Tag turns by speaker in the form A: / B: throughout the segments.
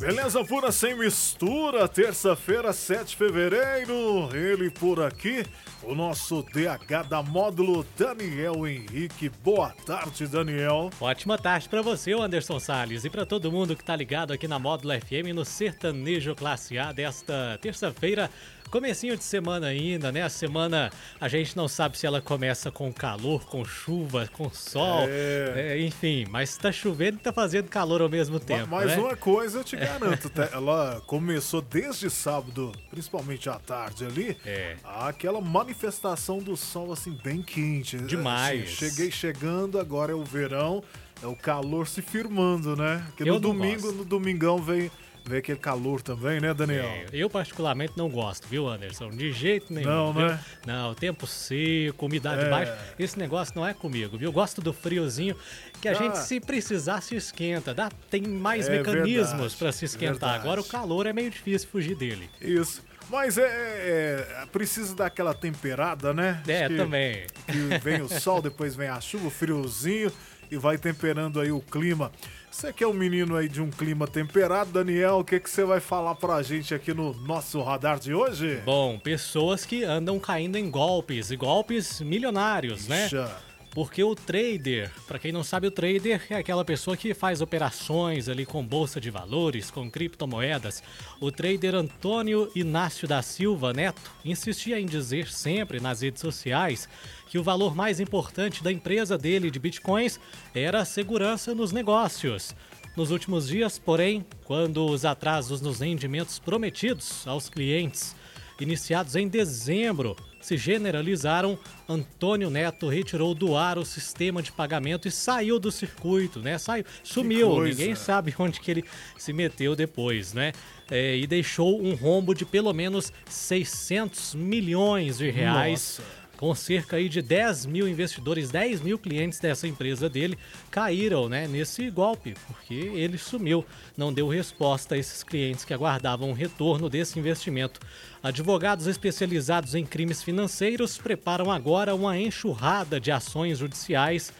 A: Beleza pura sem mistura, terça-feira, 7 de fevereiro. Ele por aqui, o nosso DH da módulo, Daniel Henrique. Boa tarde, Daniel.
B: Ótima tarde para você, Anderson Salles, e para todo mundo que tá ligado aqui na Módulo FM no Sertanejo Classe A desta terça-feira. Comecinho de semana ainda, né? A semana a gente não sabe se ela começa com calor, com chuva, com sol,
A: É.
B: é, enfim, mas tá chovendo e tá fazendo calor ao mesmo tempo.
A: Mas
B: né?
A: uma coisa eu te garanto, tá? ela começou desde sábado, principalmente à tarde ali,
B: É.
A: aquela manifestação do sol assim bem quente.
B: Demais.
A: Assim, cheguei chegando, agora é o verão, é o calor se firmando, né? Porque
B: Eu
A: no domingo,
B: gosto.
A: no domingão vem, vem aquele calor também, né, Daniel?
B: É, eu particularmente não gosto, viu, Anderson? De jeito nenhum.
A: Não,
B: viu?
A: né?
B: Não, tempo seco, umidade
A: É.
B: baixa, esse negócio não é comigo, viu? Eu gosto do friozinho, que a
A: Ah.
B: gente, se precisar, se esquenta. Dá, tem mais
A: É
B: mecanismos para se esquentar.
A: verdade.
B: Agora o calor é meio difícil fugir dele.
A: Isso. Mas é, é- é- precisa dar aquela temperada, né?
B: É,
A: que-
B: também.
A: que vem o sol, depois vem a chuva, o friozinho e vai temperando aí o clima. Você que é um menino aí de um clima temperado, Daniel, o que que você vai falar pra gente aqui no nosso radar de hoje?
B: Bom, pessoas que andam caindo em golpes, e golpes milionários, né? Porque o trader, pra quem não sabe, o trader é aquela pessoa que faz operações ali com bolsa de valores, com criptomoedas. O trader Antônio Inácio da Silva Neto insistia em dizer sempre nas redes sociais que o valor mais importante da empresa dele de bitcoins era a segurança nos negócios. Nos últimos dias, porém, quando os atrasos nos rendimentos prometidos aos clientes iniciados em dezembro, se generalizaram, Antônio Neto retirou do ar o sistema de pagamento e saiu do circuito, né? Saiu, sumiu, ninguém sabe onde que ele se meteu depois, né? É, e deixou um rombo de pelo menos 600 milhões de reais
A: Nossa.
B: Com cerca aí de 10 mil investidores, 10 mil clientes dessa empresa dele caíram né, nesse golpe, porque ele sumiu, não deu resposta a esses clientes que aguardavam o retorno desse investimento. Advogados especializados em crimes financeiros preparam agora uma enxurrada de ações judiciais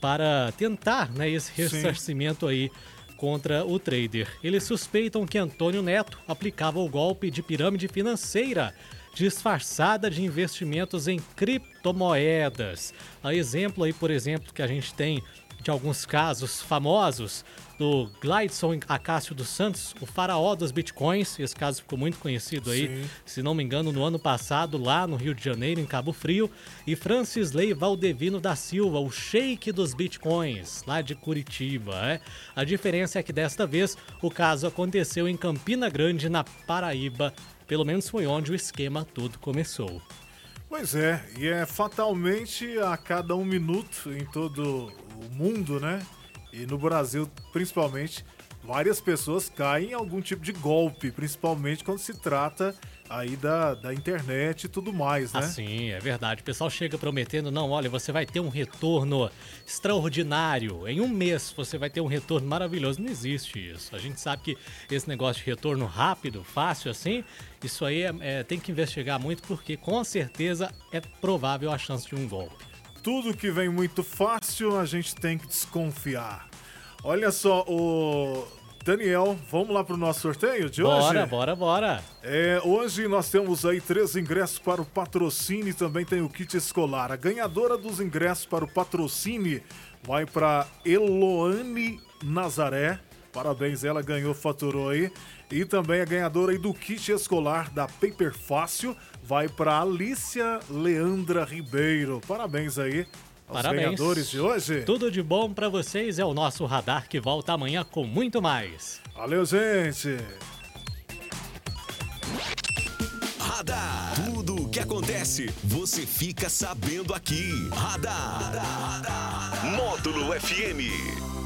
B: para tentar né, esse ressarcimento aí contra o trader. Eles suspeitam que Antônio Neto aplicava o golpe de pirâmide financeira disfarçada de investimentos em criptomoedas. A exemplo aí, por exemplo, que a gente tem de alguns casos famosos do Glidson Acácio dos Santos, o faraó dos bitcoins. Esse caso ficou muito conhecido aí,
A: Sim.
B: se não me engano, no ano passado, lá no Rio de Janeiro, em Cabo Frio. E Francis Lei Valdevino da Silva, o sheik dos bitcoins, lá de Curitiba. É? A diferença é que desta vez o caso aconteceu em Campina Grande, na Paraíba. Pelo menos foi onde o esquema todo começou.
A: Pois é, e é fatalmente a cada um minuto em todo mundo, né? E no Brasil, principalmente, várias pessoas caem em algum tipo de golpe, principalmente quando se trata aí da, da internet e tudo mais, né?
B: Assim, é verdade. O pessoal chega prometendo, não, olha, você vai ter um retorno extraordinário. Em um mês você vai ter um retorno maravilhoso. Não existe isso. A gente sabe que esse negócio de retorno rápido, fácil assim, isso aí é- é- tem que investigar muito porque com certeza é provável a chance de um golpe.
A: Tudo que vem muito fácil, a gente tem que desconfiar. Olha só, o Daniel, vamos lá pro nosso sorteio de hoje?
B: Bora, bora, bora.
A: É, hoje nós temos aí três ingressos para o patrocínio e também tem o kit escolar. A ganhadora dos ingressos para o patrocínio vai para Eloane Nazaré. Parabéns, ela ganhou, faturou aí. E também a ganhadora aí do kit escolar da Paper Fácil vai para Alicia Leandra Ribeiro. Parabéns aí aos
B: Parabéns.
A: ganhadores de hoje.
B: Tudo de bom pra vocês é o nosso radar que volta amanhã com muito mais.
A: Valeu, gente.
C: Radar. Tudo o que acontece, você fica sabendo aqui. Radar. Módulo FM.